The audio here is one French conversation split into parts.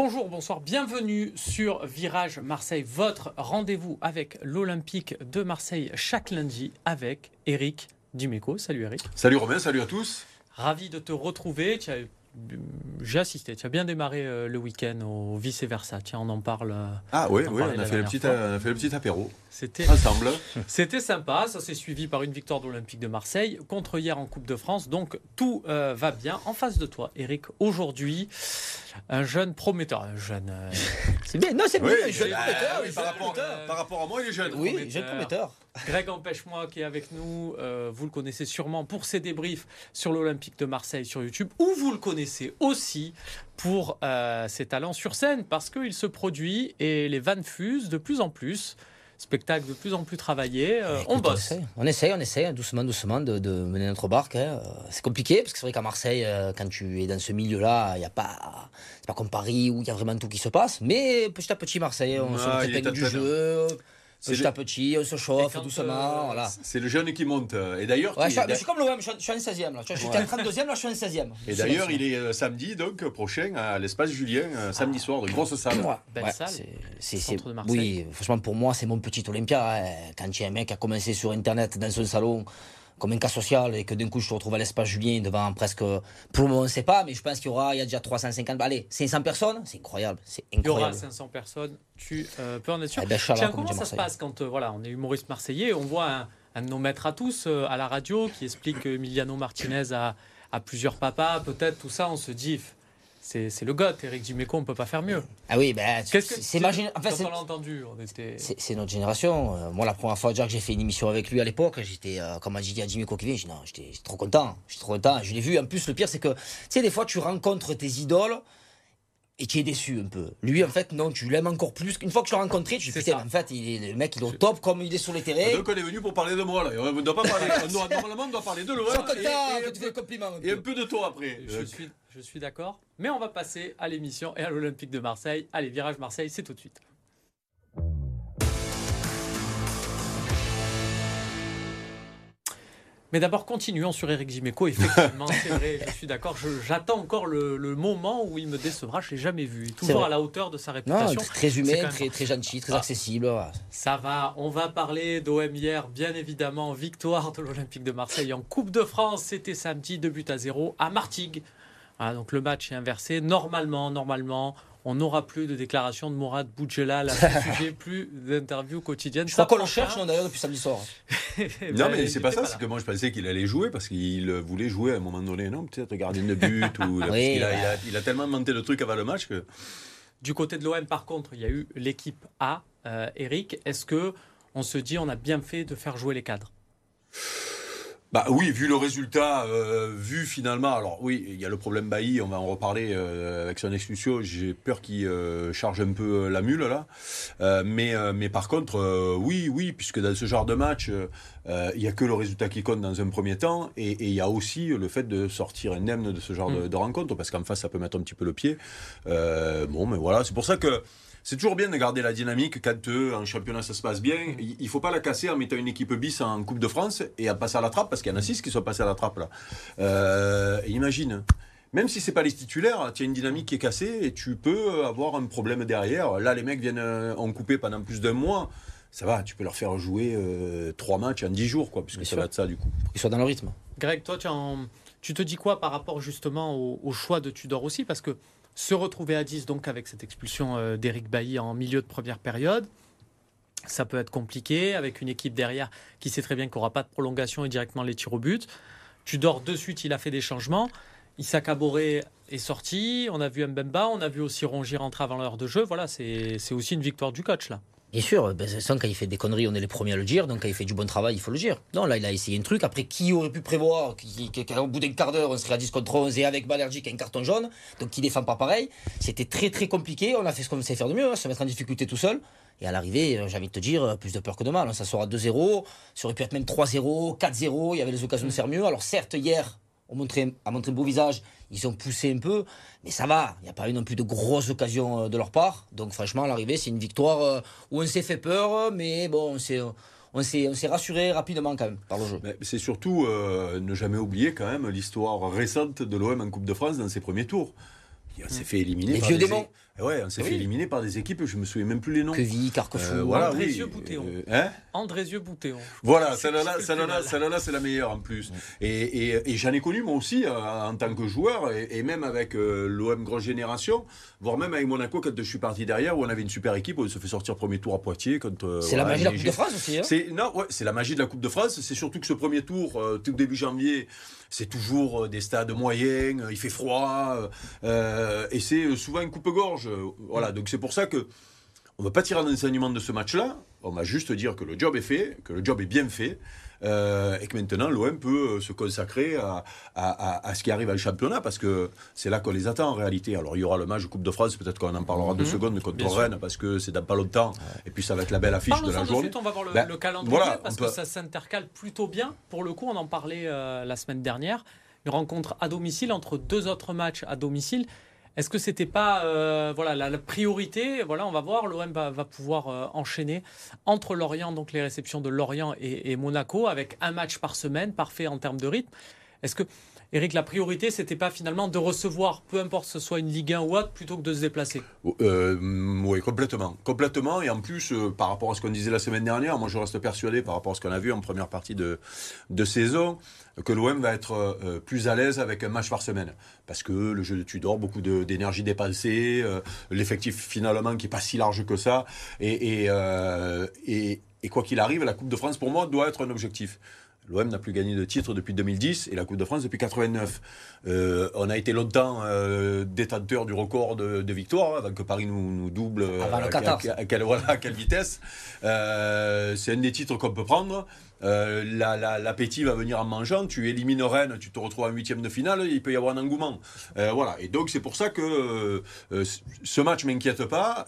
Bonjour, bonsoir, bienvenue sur Virage Marseille, votre rendez-vous avec l'Olympique de Marseille chaque lundi avec Eric Dimeco. Salut Eric. Salut Romain, salut à tous. Ravi de te retrouver. Tu as j'ai assisté. Tu as bien démarré euh, le week-end au vice-versa. Tiens, on en parle. Euh, ah oui, oui on, a fait le petit, on a fait le petit apéro. C'était ensemble. C'était sympa. Ça s'est suivi par une victoire de l'Olympique de Marseille contre hier en Coupe de France. Donc tout euh, va bien. En face de toi, Eric, aujourd'hui, un jeune prometteur. Un jeune. c'est bien. Non, c'est bien. un jeune prometteur. par, rapport, à moi, il est jeune. Oui, jeune prometteur. Greg Empêche-moi qui est avec nous, euh, vous le connaissez sûrement pour ses débriefs sur l'Olympique de Marseille sur YouTube, ou vous le connaissez aussi pour euh, ses talents sur scène, parce qu'il se produit et les vannes fusent de plus en plus. Spectacle de plus en plus travaillé, euh, on bosse. On essaye, on essaye, doucement, doucement de, mener notre barque. Hein. C'est compliqué parce que c'est vrai qu'à Marseille, quand tu es dans ce milieu-là, il n'y a pas, c'est pas comme Paris où il y a vraiment tout qui se passe. Mais petit à petit, Marseille, on se se du jeu. Petit à petit, on se chauffe doucement. Euh, voilà. C'est le jeune qui monte. Et d'ailleurs, je, suis comme l'OM, je, suis en 16e. Là. J'étais en 32e, là je suis en 16e. Et d'ailleurs, il est euh, samedi donc prochain à l'espace Julien, euh, samedi soir, de grosse salle. Belle salle. C'est, oui, franchement, pour moi, c'est mon petit Olympia. Hein. Quand il y a un mec qui a commencé sur Internet dans son salon comme un cas social et que d'un coup je te retrouve à l'espace Julien devant presque, pour le moment on ne sait pas, mais je pense qu'il y aura, il y a déjà 350, allez, 500 personnes, c'est incroyable, c'est incroyable. Il y aura 500 personnes, tu euh, peux en être sûr. Eh ben, Tiens, comment ça se passe quand euh, voilà, on est humoriste marseillais, on voit un, un, de nos maîtres à tous euh, à la radio qui explique que Emiliano Martinez a, a plusieurs papas, peut-être tout ça, on se dit c'est le goth, Eric Dimeco, on ne peut pas faire mieux. Ah oui, ben, c'est ma génération. En entendu, C'est notre génération. Euh, moi, la première fois que j'ai fait une émission avec lui à l'époque, j'étais, euh, comme a dit à Dimeco qui vient, j'étais trop content. J'étais trop content. Je l'ai vu. En plus, le pire, c'est que, tu sais, des fois, tu rencontres tes idoles et tu es déçu un peu. Lui, en fait, non, tu l'aimes encore plus. Une fois que tu l'as rencontré, tu dis, en fait, il est, le mec, il est au top comme il est sur les terrains. Donc, on est venu pour parler de moi, là. On doit pas parler. normalement, on doit parler de l'OM. Et, et, un peu de toi après. Je suis, je suis d'accord. Mais on va passer à l'émission et à l'Olympique de Marseille. Allez, virage Marseille, c'est tout de suite. Mais d'abord, continuons sur Eric Jiméco. Effectivement, c'est vrai, je suis d'accord. J'attends encore le, moment où il me décevra. Je ne l'ai jamais vu. Toujours à la hauteur de sa réputation. très humain, très, très gentil, très ah. accessible. Ça va. On va parler d'OM hier, bien évidemment. Victoire de l'Olympique de Marseille en Coupe de France. C'était samedi, 2 buts à 0 à Martigues. Donc le match est inversé. Normalement, normalement, on n'aura plus de déclaration de Mourad Boudjelal à ce sujet, plus d'interviews quotidiennes. Je crois qu'on le cherche d'ailleurs depuis samedi soir. non, mais c'est pas ça, c'est que moi je pensais qu'il allait jouer parce qu'il voulait jouer à un moment donné, non Peut-être gardien de but, ou, il, a, tellement monté le truc avant le match que. Du côté de l'OM, par contre, il y a eu l'équipe A. Euh, Eric, est-ce que on se dit on a bien fait de faire jouer les cadres? Bah oui, vu le résultat, euh, vu finalement, alors oui, il y a le problème Bailly, on va en reparler euh, avec son exclusion. J'ai peur qu'il euh, charge un peu la mule là, mais mais par contre, oui, oui, puisque dans ce genre de match, il y a que le résultat qui compte dans un premier temps, et, il y a aussi le fait de sortir indemne de ce genre de, mm. de, rencontre, parce qu'en face ça peut mettre un petit peu le pied. bon, mais voilà, c'est pour ça que c'est toujours bien de garder la dynamique quand euh, en championnat ça se passe bien. Il ne faut pas la casser en mettant une équipe bis en Coupe de France et à passer à la trappe, parce qu'il y en a six qui sont passés à la trappe là. Euh, imagine. Même si c'est pas les titulaires, tu as une dynamique qui est cassée et tu peux avoir un problème derrière. Là, les mecs viennent euh, en couper pendant plus d'un mois ça va, tu peux leur faire jouer trois matchs en dix jours, quoi, puisque ça va être ça du coup. Ils soient dans le rythme. Greg, toi, tu, te dis quoi par rapport justement au, au, choix de Tudor aussi? Parce que se retrouver à 10 donc avec cette expulsion euh, d'Éric Bailly en milieu de première période. Ça peut être compliqué avec une équipe derrière qui sait très bien qu'il n'y pas de prolongation et directement les tirs au but. Tu dors de suite, il a fait des changements. Issa Caboret est sorti, on a vu Mbemba, on a vu aussi Rongier rentrer avant l'heure de jeu. Voilà, c'est aussi une victoire du coach là. Bien sûr, ben, quand il fait des conneries, on est les premiers à le dire. Donc quand il fait du bon travail, il faut le dire. Non, là, il a essayé un truc. Après, qui aurait pu prévoir qu'au bout d'un quart d'heure, on serait à 10 contre 11 et avec Balergic un carton jaune Donc qui défend pas pareil. C'était très très compliqué. On a fait ce qu'on sait faire de mieux, hein, se mettre en difficulté tout seul. Et à l'arrivée, euh, j'ai envie de te dire, euh, plus de peur que de mal. Ça sera 2-0. Ça aurait pu être même 3-0, 4-0. Il y avait les occasions de faire mieux. Alors certes, hier, on montrait, a montré un beau visage. Ils ont poussé un peu, mais ça va. Il n'y a pas eu non plus de grosses occasions euh, de leur part. Donc franchement, à l'arrivée, c'est une victoire euh, où on s'est fait peur, mais bon, on s'est, on s'est, rassuré rapidement quand même par le jeu. c'est surtout euh, ne jamais oublier quand même l'histoire récente de l'OM en Coupe de France dans ses premiers tours. Il s'est fait éliminer. Les vieux démons. Et ouais, on s'est Oui. fait éliminer par des équipes, je me souviens même plus les noms. Queville, Carquefou. Euh, voilà, oui. Andrézieux-Boutéon. Euh, hein Andrézieux-Boutéon. Voilà, C'est- celle-là, c'est celle-là, celle-là, la meilleure en plus. Et, et- et j'en ai connu moi aussi euh, en tant que joueur et, et même avec euh, l'OM Grosse Génération, voire même avec Monaco quand je suis parti derrière où on avait une super équipe, où on se fait sortir premier tour à Poitiers. Quand, euh, C'est la voilà, magie de la Coupe de France aussi. hein. C'est non, ouais, c'est la magie de la Coupe de France. C'est surtout que ce premier tour, euh, tout début janvier, c'est toujours des stades moyens. il fait froid et c'est souvent une coupe-gorge. Euh, voilà, donc c'est pour ça que on ne va pas tirer un enseignement de ce match-là. On va juste dire que le job est fait, que le job est bien fait. euh, et que maintenant l'OM peut euh, se consacrer à, à- à- à ce qui arrive à le championnat parce que c'est là qu'on les attend en réalité. Alors il y aura le match de Coupe de France, peut-être qu'on en parlera deux secondes contre Mhm. Bien sûr. Rennes parce que c'est dans pas longtemps et puis ça va être la belle affiche de la journée. suite, on va voir le, Ben, le calendrier voilà, parce peut- que ça s'intercale plutôt bien. Pour le coup, on en parlait euh, la semaine dernière. Une rencontre à domicile entre deux autres matchs à domicile. Est-ce que c'était pas euh, voilà la, priorité Voilà, on va voir. L'OM va, va pouvoir euh, enchaîner entre Lorient, donc les réceptions de Lorient et, et Monaco, avec un match par semaine, parfait en termes de rythme. Est-ce que Eric, la priorité, c'était pas finalement de recevoir, peu importe ce soit une Ligue 1 ou autre, plutôt que de se déplacer Euh, oui, complètement. Complètement. Et en plus, euh, par rapport à ce qu'on disait la semaine dernière, moi je reste persuadé, par rapport à ce qu'on a vu en première partie de, de saison, que l'OM va être euh, plus à l'aise avec un match par semaine. Parce que le jeu de Tudor, beaucoup d'énergie dépensée, l'effectif finalement qui est pas si large que ça. Et quoi qu'il arrive, la Coupe de France, pour moi, doit être un objectif. L'OM n'a plus gagné de titre depuis 2010 et la Coupe de France depuis 89. Euh, on a été longtemps euh, détenteur du record de, de victoires hein, avant que Paris nous, nous double. euh, Avant le à- Qatar. à, à quelle, voilà, à quelle vitesse. C'est un des titres qu'on peut prendre. Euh, la- la- L'appétit va venir en mangeant. Tu élimines Rennes, tu te retrouves en huitième de finale, il peut y avoir un engouement. Euh, voilà. Et donc c'est pour ça que euh, ce match m'inquiète pas.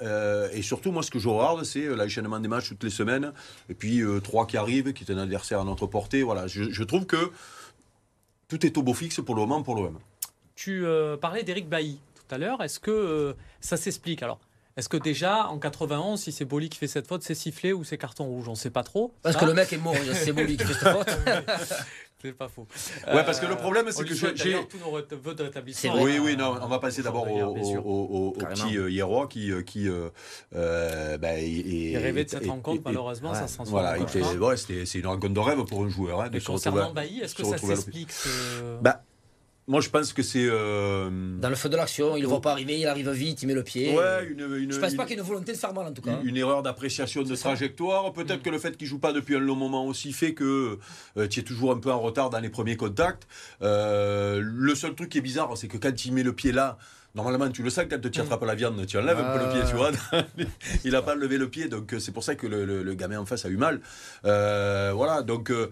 Et surtout, moi, ce que je regarde, c'est l'enchaînement des matchs toutes les semaines. Et puis trois qui arrivent, qui est un adversaire à notre portée. Voilà. Je, trouve que tout est au beau fixe pour le moment pour l'OM. Tu parlais d'Éric Bailly tout à l'heure. Est-ce que ça s'explique? Alors, est-ce que déjà, en 91, si c'est Boli qui fait cette faute, c'est sifflé ou c'est carton rouge? On ne sait pas trop. Parce Ça, que le mec est mort, c'est Boli qui fait cette faute. C'est pas faux. Ouais, parce que le problème, c'est que souhaite j'ai- tous nos vœux de rétablissement. C'est vrai. Oui, Euh, oui, non, on va passer d'abord au, petit euh, Hierrois qui, euh, qui euh, euh, bah, est- Il rêvait de cette rencontre, malheureusement, ça se transforme Voilà, c'est une rencontre de rêve pour un joueur. Hein, concernant Bailly, est-ce que ça s'explique Bah, moi, je pense que c'est. euh, Dans le feu de l'action, il ne voit pas arriver, il arrive vite, il met le pied. ouais, une, une, Je pense une- pas qu'il y ait une volonté de faire mal en tout cas. hein. une, une erreur d'appréciation de trajectoire. Peut-être que le fait qu'il joue pas depuis un long moment aussi fait que euh, tu es toujours un peu en retard dans les premiers contacts. Euh, le seul truc qui est bizarre, c'est que quand il met le pied là, normalement tu le sens quand tu attrapes la viande, tu enlèves un peu le pied, tu vois. il n'a pas levé le pied, donc c'est pour ça que le, le- le gamin en face a eu mal. Euh, voilà, donc. euh,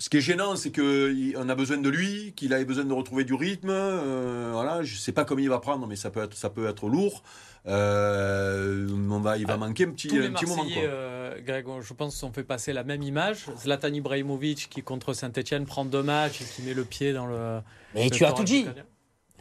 ce qui est gênant, c'est qu'on a besoin de lui, qu'il a besoin de retrouver du rythme. euh, voilà, je sais pas comment il va prendre, mais ça peut être, ça peut être lourd. Euh, on va, il va Ah, manquer un petit, Tous les un petit moment. Quoi. euh, Greg, je pense, ont fait passer la même image. Zlatan Ibrahimovic qui, contre Saint-Etienne, prend deux matchs et qui met le pied dans le. Mais le tu as tout dit.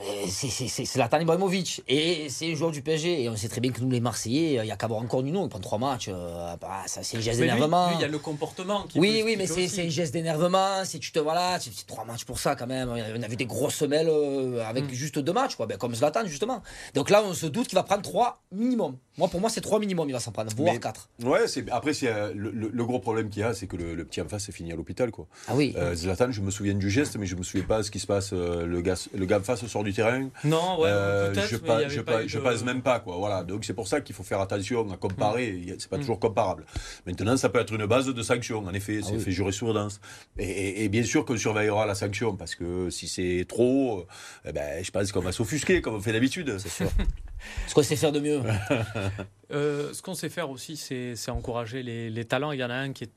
Euh, C'est- Zlatan Ibrahimovic et c'est un joueur du PSG et on sait très bien que nous les Marseillais, il y a qu'à voir encore Nuno, il prend trois matchs, euh, bah, ça c'est un geste d'énervement. il y a le comportement qui Oui, oui, mais c'est un geste d'énervement. Si tu te voilà, c'est c'est trois matchs pour ça quand même. On a vu des grosses semelles euh, avec Mm. juste deux matchs, quoi. Ben, comme Zlatan justement. Donc là, on se doute qu'il va prendre trois minimum. Moi, pour moi, c'est trois minimum. Il va s'en prendre, voire Mais- quatre. Ouais, c'est après c'est euh, le, le- le gros problème qu'il y a, c'est que le, le petit en face est fini à l'hôpital quoi. Ah oui. Euh, Zlatan, je me souviens du geste, mais je me souviens pas ce qui se passe. euh, le gars, le gars en face sort du terrain. Non, ouais, Euh, peut-être. je mais il y pas, avait je, pas pas- eu je de- passe même pas quoi. Voilà, donc c'est pour ça qu'il faut faire attention à comparer. A- C'est pas Mm. toujours comparable. Maintenant, ça peut être une base de sanction. En effet, c'est oui. fait jurisprudence. Et, et- et bien sûr qu'on surveillera la sanction parce que si c'est trop, eh ben, je pense qu'on va s'offusquer comme on fait d'habitude. C'est sûr. Ce qu'on sait faire de mieux. Euh, ce qu'on sait faire aussi, c'est c'est encourager les, les talents. Il y en a un qui est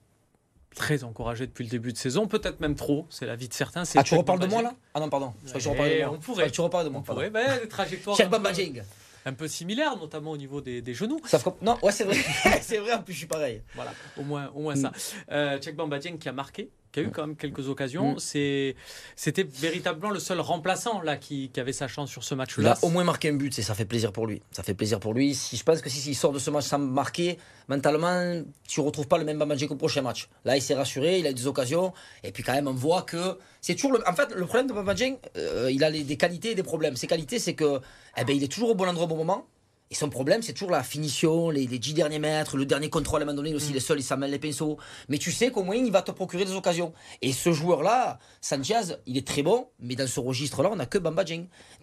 très encouragé depuis le début de saison, peut-être même trop, c'est l'avis de certains. c'est Ah, tu reparles de moi là? Ah non, pardon. Je tu reparles de moi. on pourrait. Tu reparles de moi. On pourrait, ben, des trajectoires un peu, similaires, notamment au niveau des, des genoux. Non, ouais, c'est vrai. c'est vrai, en plus, je suis pareil. Voilà, au moins, au moins Mm. ça. Euh, Cheikh Bamba Dieng qui a marqué, qui a eu quand même quelques occasions. Mm. C'est, c'était véritablement le seul remplaçant là qui, qui avait sa chance sur ce Il match-là. a au moins marqué un but, et ça fait plaisir pour lui. Ça fait plaisir pour lui. Si, je pense que si, s'il sort de ce match sans marquer, mentalement, tu ne retrouves pas le même Bamba Dieng qu'au prochain match. Là, il s'est rassuré, il a eu des occasions, et puis quand même, on voit que c'est toujours le. En fait, le problème de Bamba Dieng, euh, il a les- des qualités et des problèmes. Ses qualités, c'est que, eh ben, il est toujours au bon endroit au bon moment. Et son problème, c'est toujours la finition, les, les 10 derniers mètres, le dernier contrôle à un moment donné aussi, Mm. les seuls, il s'amène les pinceaux. Mais tu sais qu'au moins, il va te procurer des occasions. Et ce joueur-là, Sanchez, il est très bon, mais dans ce registre-là, on n'a que Bamba.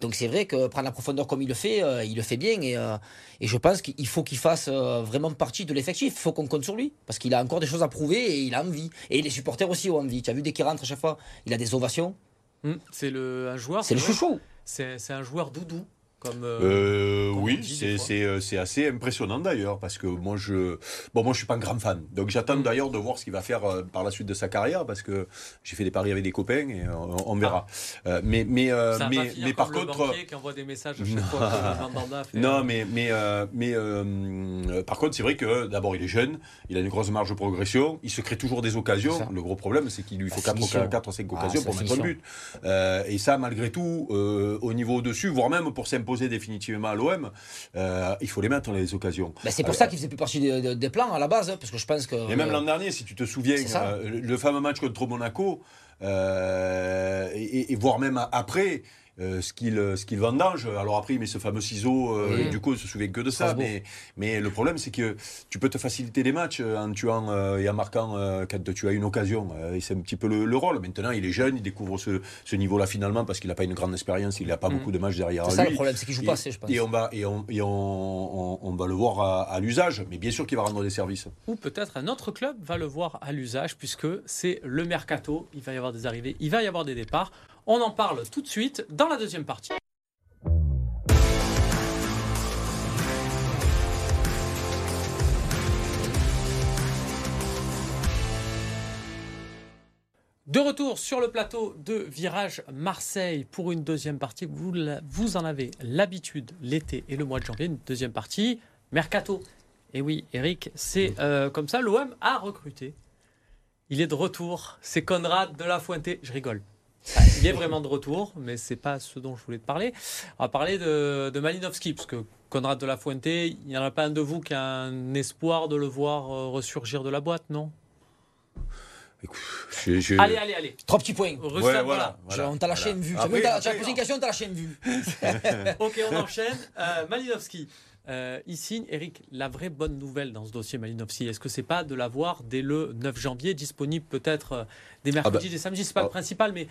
Donc c'est vrai que prendre la profondeur comme il le fait, euh, il le fait bien. Et, euh, et je pense qu'il faut qu'il fasse euh, vraiment partie de l'effectif. Il faut qu'on compte sur lui. Parce qu'il a encore des choses à prouver et il a envie. Et les supporters aussi ont envie. Tu as vu, dès qu'il rentre à chaque fois, il a des ovations. Hmm, C'est le un joueur. C'est le chouchou. C'est un joueur doudou. Comme, euh, Euh, comme oui, c'est euh, c'est assez impressionnant d'ailleurs parce que moi je bon moi je suis pas un grand fan donc j'attends Mm. d'ailleurs de voir ce qu'il va faire euh, par la suite de sa carrière parce que j'ai fait des paris avec des copains et on, on verra. Euh, mais mais va mais mais par contre banquier qui envoie des messages à chaque Non. fois que le Mandanda fait, non mais mais euh, mais euh, par contre c'est vrai que d'abord il est jeune, il a une grosse marge de progression, il se crée toujours des occasions. Le gros problème c'est qu'il lui faut 4 finition. 4 ou 5 Ah, occasions pour mettre un but. Euh, et ça malgré tout euh, au niveau au-dessus voire même pour s'imposer définitivement à l'OM, euh, il faut les mettre les occasions. Ben, c'est pour Euh, ça qu'il faisait plus partie des, plans à la base, hein, parce que je pense que. Et même l'an dernier, si tu te souviens, euh, le fameux match contre Monaco, euh, et, et voire même après, euh, ce qu'il ce qu'il vendange. Alors après, il met ce fameux ciseau, euh, Oui. et du coup, il se souvient que de ça. Mais, mais le problème, c'est que tu peux te faciliter les matchs euh, en tuant euh, et en marquant euh, quand tu as une occasion. Euh, et c'est un petit peu le, le rôle. Maintenant, il est jeune, il découvre ce, ce niveau-là finalement parce qu'il n'a pas une grande expérience, il n'a pas Mm. beaucoup de matchs derrière C'est lui. ça le problème, c'est qu'il joue pas assez, je pense. Et on va, et on, et on, on- on va le voir à, à l'usage, mais bien sûr qu'il va rendre des services. Ou peut-être un autre club va le voir à l'usage, puisque c'est le mercato. Il va y avoir des arrivées, il va y avoir des départs. On en parle tout de suite dans la deuxième partie. De retour sur le plateau de Virage Marseille pour une deuxième partie. Vous, la- vous en avez l'habitude l'été et le mois de janvier, une deuxième partie, Mercato. Et oui, Eric, c'est euh, comme ça, l'OM a recruté. Il est de retour, c'est Conrad de la Fuente. Je rigole. Ah, Il est vraiment de retour, mais c'est pas ce dont je voulais te parler. On va parler de, de Malinowski, parce que Conrad de la Fuente, il n'y en a pas un de vous qui a un espoir de le voir euh, ressurgir de la boîte, non? Écoute, je- je- Allez, allez, allez. Trois petits points. Ouais, voilà. voilà. Je- on t'a lâché voilà. une vue. Tu as posé une question, on t'a lâché une vue. Ok, on enchaîne. Euh, Malinowski. Euh, il signe, Eric, la vraie bonne nouvelle dans ce dossier Malinowski, est-ce que c'est pas de l'avoir dès le 9 janvier, disponible peut-être euh, des mercredis, bah. des samedis, c'est pas Ah. le principal, mais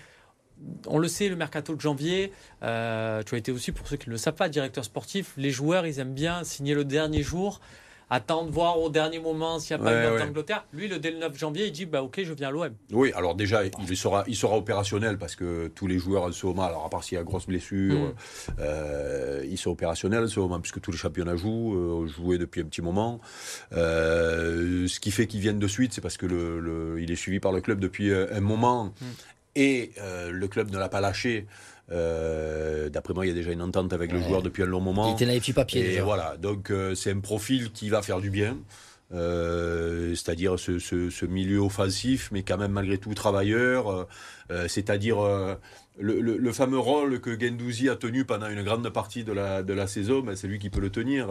on le sait, le mercato de janvier, euh, tu as été aussi, pour ceux qui ne le savent pas, directeur sportif, les joueurs, ils aiment bien signer le dernier jour, attendre voir au dernier moment s'il n'y a pas Ouais, ouais. d'Angleterre. Lui, le, dès le 9 janvier, il dit, bah ok, je viens à l'OM. Oui, alors déjà, il sera, il sera opérationnel parce que tous les joueurs en ce moment, alors à part s'il y a grosse blessure, Mm. euh, ils sont opérationnels en ce moment puisque tous les championnats jouent, euh, joué depuis un petit moment. Euh, ce qui fait qu'ils viennent de suite, c'est parce que le, le- il est suivi par le club depuis un moment Mm. Et euh, le club ne l'a pas lâché. Euh, D'après moi, il y a déjà une entente avec le joueur depuis un long Il moment. était dans les petits papiers Et déjà. voilà, donc euh, c'est un profil qui va faire du bien. Euh, c'est-à-dire ce, ce- ce milieu offensif, mais quand même malgré tout travailleur, euh, euh, c'est-à-dire euh, le, le- le fameux rôle que Gendouzi a tenu pendant une grande partie de la, de la saison, ben, c'est lui qui peut le tenir.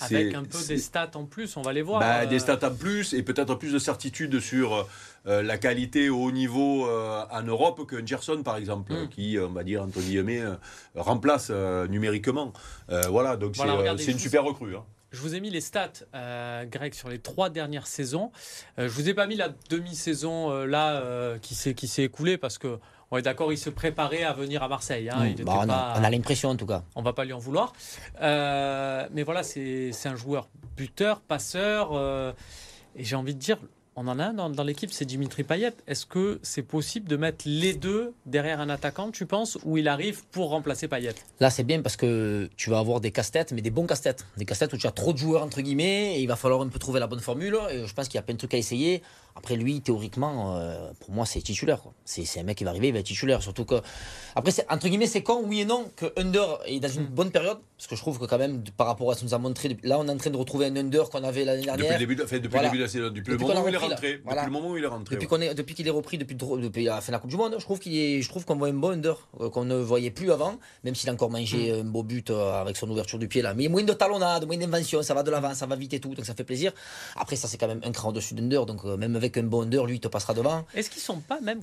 Avec un peu des stats en plus, on va les voir. euh, Des stats en plus et peut-être plus de certitude sur la qualité au haut niveau en Europe qu'un Gerson par exemple, Mm. qui, on va dire, entre guillemets, remplace numériquement. Voilà, donc Voilà, c'est, une super recrue. hein. Je vous ai mis les stats, euh, Greg, sur les trois dernières saisons. Euh, je vous ai pas mis la demi-saison euh, là euh, qui s'est qui s'est écoulée parce que on est d'accord, il se préparait à venir à Marseille. hein. Il Bah, on, a, pas- on a l'impression en tout cas. on va pas lui en vouloir. Euh, mais voilà, c'est c'est un joueur buteur, passeur. et j'ai envie de dire, on en a un dans, dans l'équipe, c'est Dimitri Payet. Est-ce que c'est possible de mettre les deux derrière un attaquant, tu penses, ou il arrive pour remplacer Payet? Là, c'est bien parce que tu vas avoir des casse-têtes, mais des bons casse-têtes. Des casse-têtes où tu as trop de joueurs, entre guillemets, et il va falloir un peu trouver la bonne formule. Et je pense qu'il y a plein de trucs à essayer. Après, lui, théoriquement, euh, pour moi, c'est titulaire. C'est un mec qui va arriver, il va être titulaire. Surtout que. Après, c'est- entre guillemets, c'est con, oui et non, que Under est dans une Mm. bonne période. Parce que je trouve que, quand même, par rapport à ce que nous a montré, là, on est en train de retrouver un Under qu'on avait l'année Depuis dernière. le début, de, enfin, depuis Voilà. le début de la saison, depuis, Depuis le qu'on moment a où il est repris, là. Rentré. Voilà. Depuis le moment où il est rentré. Depuis ouais. qu'on est, depuis qu'il est repris depuis, la fin de la Coupe du Monde, je trouve qu'il est, je trouve qu'on voit un bon under euh, qu'on ne voyait plus avant, même s'il a encore mangé un beau but euh, avec son ouverture du pied là. Mais moins de talonnade, moins d'invention, ça va de l'avant, ça va vite et tout, donc ça fait plaisir. Après ça c'est quand même un cran au-dessus d'under, donc euh, même avec un bon under, lui il te passera devant. Est-ce qu'ils sont pas même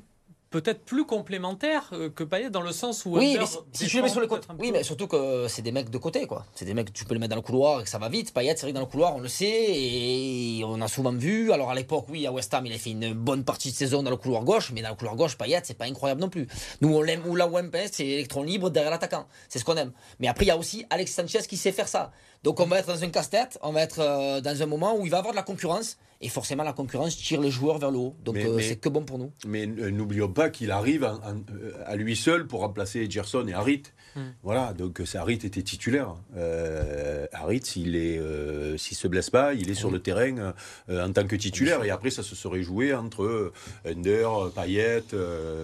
peut-être plus complémentaires euh, que Payet dans le sens où oui, mais si, si tu le mets sur le côté, oui, mais surtout que c'est des mecs de côté, quoi. C'est des mecs, tu peux les mettre dans le couloir et que ça va vite. Payet, c'est vrai que dans le couloir, on le sait et on a souvent vu. Alors à l'époque, oui, à West Ham, il a fait une bonne partie de saison dans le couloir gauche, mais dans le couloir gauche, Payet, c'est pas incroyable non plus. Nous, on l'aime, ou aime Payet, c'est électron libre derrière l'attaquant. C'est ce qu'on aime. Mais après, il y a aussi Alex Sanchez qui sait faire ça. Donc on va être dans un casse-tête, on va être euh, dans un moment où il va avoir de la concurrence et forcément la concurrence tire les joueurs vers le haut. Donc euh, c'est que bon pour nous. Mais n'oublions pas qu'il arrive en- en- euh, à lui seul pour remplacer Gerson et Harit. Hmm. Voilà, donc euh, Harit était titulaire. Euh, Harit, s'il est, euh, s'il se blesse pas, il est sur le terrain euh, en tant que titulaire. Et après, ça se serait joué entre Under, Payet.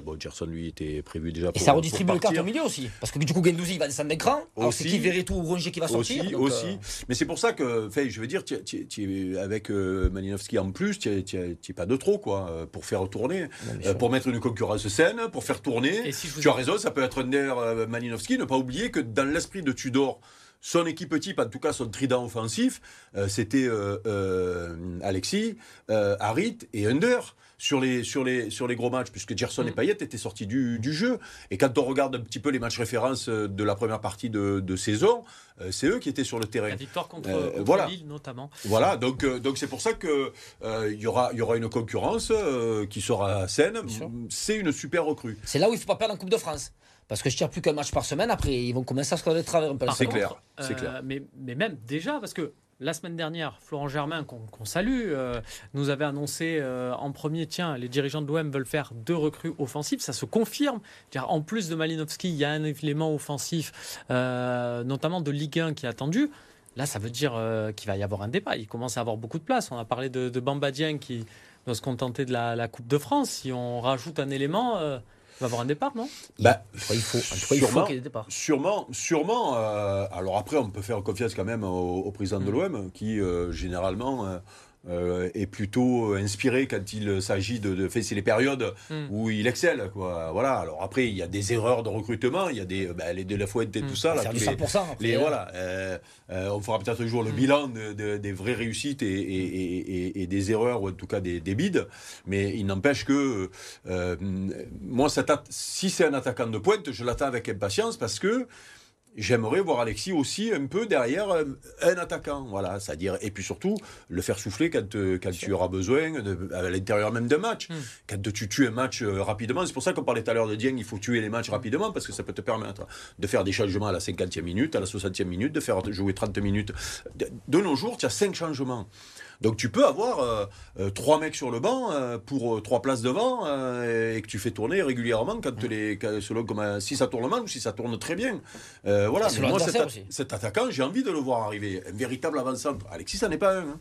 bon, Gerson lui était prévu déjà. Et ça pour redistribue le partir. au milieu aussi. Parce que du coup, Gendouzi va descendre d'écran. Alors c'est qui Verretou ou Rongier qui va sortir. Aussi, aussi. Mais c'est pour ça que, fait, je veux dire, avec Malinowski en plus, tu n'es pas de trop, quoi, pour faire tourner, non, pour mettre une concurrence saine, pour faire tourner. Si Tu as raison, ça peut être Under euh, Malinowski. Pas oublier que dans l'esprit de Tudor, son équipe type, en tout cas son trident offensif, euh, c'était euh, euh, Alexis, Harit et Under. Sur les, sur, les, sur les gros matchs, puisque Gerson Mm. et Payet étaient sortis du, du jeu. Et quand on regarde un petit peu les matchs références euh, de la première partie de, de saison, euh, c'est eux qui étaient sur le terrain. La victoire contre, Euh, contre voilà. Lille notamment. Voilà, donc euh, donc c'est pour ça que euh, il y aura il y aura une concurrence euh, qui sera saine. C'est une super recrue. C'est là où il ne faut pas perdre en Coupe de France. Parce que je tire plus qu'un match par semaine, après ils vont commencer à se connaître de travers un peu. Par C'est contre, clair, c'est clair. Mais, mais même déjà, parce que la semaine dernière, Florent Germain, qu'on salue, euh, nous avait annoncé euh, en premier, tiens, les dirigeants de l'OM veulent faire deux recrues offensives. Ça se confirme. En plus de Malinowski, il y a un élément offensif, euh, notamment de Ligue 1 qui est attendu. Là, ça veut dire qu'il va y avoir un débat. Il commence à avoir beaucoup de place. On a parlé de, de Bamba Dieng qui doit se contenter de la, Coupe de France. Si on rajoute un élément, va avoir un départ, non? Bah, il faut, il qu'il y ait des départs. sûrement, sûrement. euh, alors après, on peut faire confiance quand même au, au président de Mm. l'OM, qui euh, généralement euh, euh, est plutôt inspiré quand il s'agit de, de c'est les périodes Mm. où il excelle, quoi. Voilà. Alors après, il y a des erreurs de recrutement, il y a des, bah, les de la fouette et Mm. tout ça, là, les- 100%. après, Les, hein. voilà, euh, euh, on fera peut-être un jour le Mm. bilan de- de- des vraies réussites et, et- et- et des erreurs, ou en tout cas des, des bides. Mais il n'empêche que moi, si c'est un attaquant de pointe, je l'attends avec impatience parce que j'aimerais voir Alexis aussi un peu derrière euh, un attaquant. Voilà, c'est-à-dire, et puis surtout, le faire souffler quand, euh, quand tu auras besoin, de- à l'intérieur même d'un match. Mm. Quand tu tues un match euh, rapidement, c'est pour ça qu'on parlait tout à l'heure de Dieng, il faut tuer les matchs rapidement parce que ça peut te permettre de faire des changements à la 50e minute, à la 60e minute, de faire jouer 30 minutes. De, de nos jours, tu as 5 changements. Donc tu peux avoir euh, euh, trois mecs sur le banc euh, pour euh, trois places devant euh, et que tu fais tourner régulièrement quand les quand- selon comment si ça tourne mal ou si ça tourne très bien. Euh, voilà. Mais moi cet, aussi. cet attaquant, j'ai envie de le voir arriver, un véritable avant-centre. Alexis, ça n'est pas un. hein.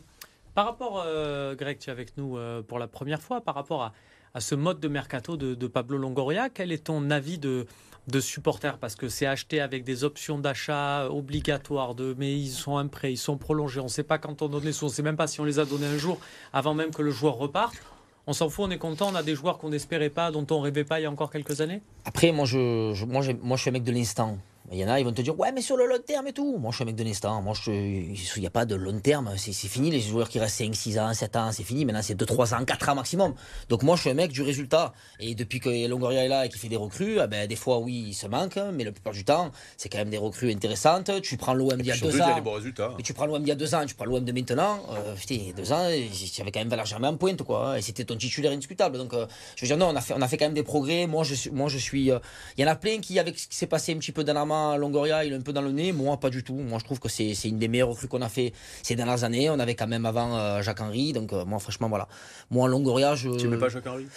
Par rapport, euh, Greg, tu es avec nous euh, pour la première fois, par rapport à, à ce mode de mercato de, de Pablo Longoria, quel est ton avis de, de supporter Parce que c'est acheté avec des options d'achat obligatoires, de, mais ils sont un prêt, ils sont prolongés, on ne sait pas quand on donne les sous, on ne sait même pas si on les a donnés un jour avant même que le joueur reparte. On s'en fout, on est content, on a des joueurs qu'on n'espérait pas, dont on rêvait pas il y a encore quelques années. Après, moi je, moi, je suis un mec de l'instant. Il y en a, ils vont te dire, ouais, mais sur le long terme et tout. Moi, je suis un mec de l'instant. Moi, je- il n'y a pas de long terme. C'est fini, les joueurs qui restent 5, 6 ans, 7 ans, c'est fini. Maintenant, c'est 2, 3 ans, 4 ans maximum. Donc, moi, je suis un mec du résultat. Et depuis que Longoria est là et qu'il fait des recrues, ah ben, des fois, oui, il se manque, mais la plupart du temps, c'est quand même des recrues intéressantes. Tu prends l'OM il y a Surtout, 2 il y a ans. des bons résultats. Mais tu prends l'OM il y a deux ans, tu prends l'OM de maintenant, euh, putain, il y a deux ans, tu avais quand même Valère Germain en pointe, quoi. hein, et c'était ton titulaire indiscutable. Donc, euh, je veux dire, non, on a fait, on a fait quand même des progrès. Moi, je suis. Moi, je suis euh, il y en a plein qui, avec ce qui s'est passé un petit peu dernièrement Longoria, il est un peu dans le nez. Moi, pas du tout. Moi, je trouve que c'est une des meilleures recrues qu'on a fait ces dernières années. On avait quand même avant euh, Jacques-Henri. Donc, euh, moi, franchement, voilà. Moi, Longoria, je. Tu n'aimais pas Jacques-Henri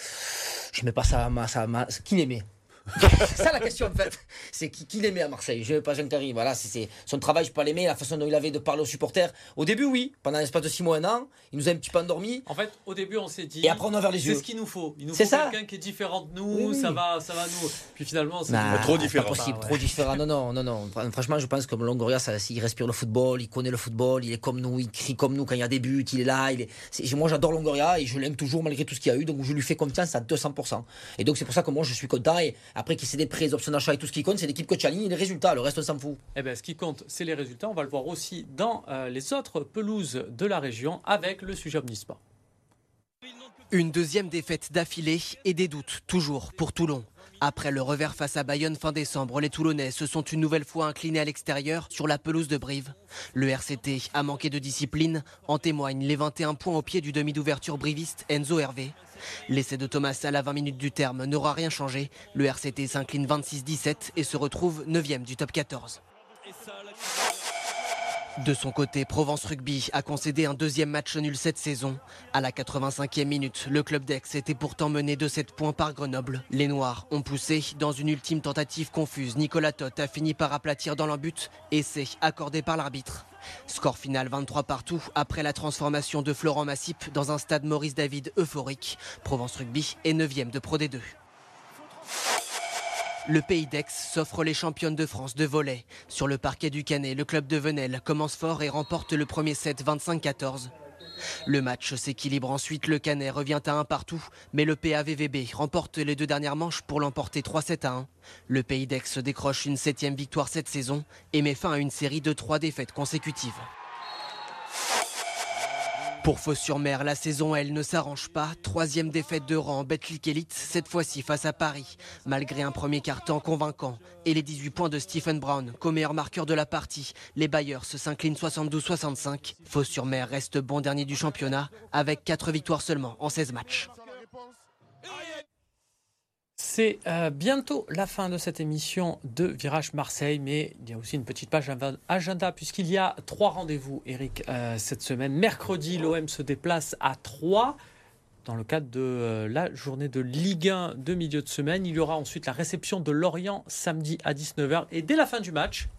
Je mets pas ça, ma, ça, ma, qui l'aimait? C'est ça la question en fait. C'est qui, qui l'aimait à Marseille Je n'aimais pas Jean Carry. Voilà, c'est c'est- son travail, je peux pas l'aimer. La façon dont il avait de parler aux supporters. Au début, oui. Pendant l'espace de 6 mois, un an, il nous a un petit peu endormis. En fait, au début, on s'est dit. Et après, on a ouvert les C'est yeux. ce qu'il nous faut. Il nous C'est faut ça. quelqu'un qui est différent de nous. Oui, oui. Ça va, ça va nous. Puis finalement, c'est Nah, trop pas différent. possible, Ah, ouais. trop différent. Non, non, non, non. Fran- Franchement, je pense que Longoria, ça, il respire le football, il connaît le football, il est comme nous, il crie comme nous quand il y a des buts, il est là. Il est... c'est- Moi, j'adore Longoria et je l'aime toujours malgré tout ce qu'il y a eu, donc je lui fais confiance à 200%. Et donc, c'est pour ça que moi, je suis content. Et après, qu'il c'est des prêts, des options d'achat et tout ce qui compte, c'est l'équipe que tu alignes et les résultats. Le reste, on s'en fout. Eh ben, ce qui compte, c'est les résultats. On va le voir aussi dans euh, les autres pelouses de la région avec le sujet omnisport. Une deuxième défaite d'affilée et des doutes toujours pour Toulon. Après le revers face à Bayonne fin décembre, les Toulonnais se sont une nouvelle fois inclinés à l'extérieur sur la pelouse de Brive. Le RCT a manqué de discipline, en témoignent les 21 points au pied du demi d'ouverture briviste Enzo Hervé. L'essai de Thomas à la 20 minutes du terme n'aura rien changé. Le RCT s'incline 26-17 et se retrouve 9e du top 14. De son côté, Provence Rugby a concédé un deuxième match nul cette saison. À la 85e minute, le club d'Aix était pourtant mené de 7 points par Grenoble. Les Noirs ont poussé. Dans une ultime tentative confuse, Nicolas Toth a fini par aplatir dans l'embut, essai accordé par l'arbitre. Score final 23 partout après la transformation de Florent Massip dans un stade Maurice David euphorique. Provence Rugby est 9e de Pro D2. Le Pays d'Aix s'offre les championnes de France de volley. Sur le parquet du Canet, le club de Venelle commence fort et remporte le premier set 25-14. Le match s'équilibre ensuite, le Canet revient à un partout, mais le PAVVB remporte les deux dernières manches pour l'emporter 3-7 à 1. Le Pays d'Aix décroche une septième victoire cette saison et met fin à une série de trois défaites consécutives. Pour Fos-sur-Mer, la saison, elle, ne s'arrange pas. Troisième défaite de rang en Betclic Elite, cette fois-ci face à Paris. Malgré un premier quart-temps convaincant et les 18 points de Stephen Brown, co-meilleur marqueur de la partie, les Bayers s'inclinent 72-65. Fos-sur-Mer reste bon dernier du championnat avec 4 victoires seulement en 16 matchs. C'est euh, bientôt la fin de cette émission de Virage Marseille, mais il y a aussi une petite page agenda puisqu'il y a trois rendez-vous, Eric, euh, cette semaine. Mercredi, l'OM se déplace à 3 dans le cadre de euh, la journée de Ligue 1 de milieu de semaine. Il y aura ensuite la réception de Lorient samedi à 19h et dès la fin du match,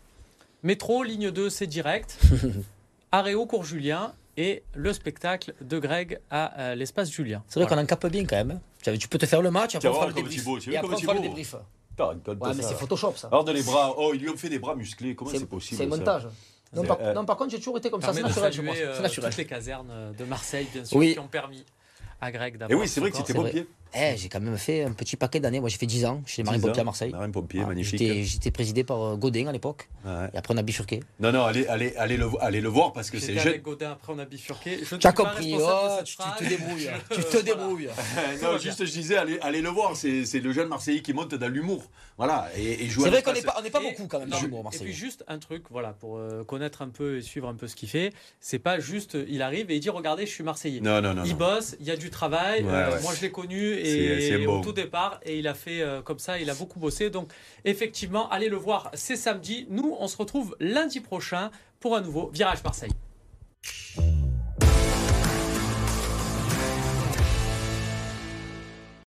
métro, ligne 2, c'est direct. Aréo, cours Julien et le spectacle de Greg à l'espace Julien. C'est vrai qu'on en capte bien quand même. Hein. Tu peux te faire le match, après on fera le débrief. Et après on fera le débrief. Ouais, mais c'est Photoshop ça. Alors de les bras, oh, ils lui ont fait des bras musclés, comment c'est possible C'est montage. Non par, non par, contre, j'ai toujours été comme ça, c'est naturel, je pense. C'est naturel. Toutes les casernes de Marseille, bien sûr, qui ont permis à Greg d'avoir. Et oui, c'est vrai que c'était pompier. Eh, j'ai quand même fait un petit paquet d'années. Moi, j'ai fait 10 ans chez les marines pompiers à Marseille. Marine pompier, magnifique. J'étais présidé par euh, Godin à l'époque. Et après, on a bifurqué. Non, non, allez, allez, allez, le, allez le voir parce que c'est jeune. avec Godin, après, on a bifurqué. Tu as compris, oh, tu, te débrouilles. tu te débrouilles. non, juste, je disais, allez, allez le voir. C'est le jeune Marseillais qui monte dans l'humour. Voilà. Et, et c'est vrai qu'on n'est pas, pas beaucoup quand même dans l'humour Marseillais. Et puis, juste un truc, voilà, pour euh, connaître un peu et suivre un peu ce qu'il fait, c'est pas juste, il arrive et il dit Regardez, je suis Marseillais. Non, non, non. Il bosse, il y a du travail. Euh, moi, je l'ai connu et au tout départ. Et il a fait euh, comme ça, il a beaucoup bossé. Donc effectivement, allez le voir, c'est samedi. Nous, on se retrouve lundi prochain pour un nouveau Virage Marseille.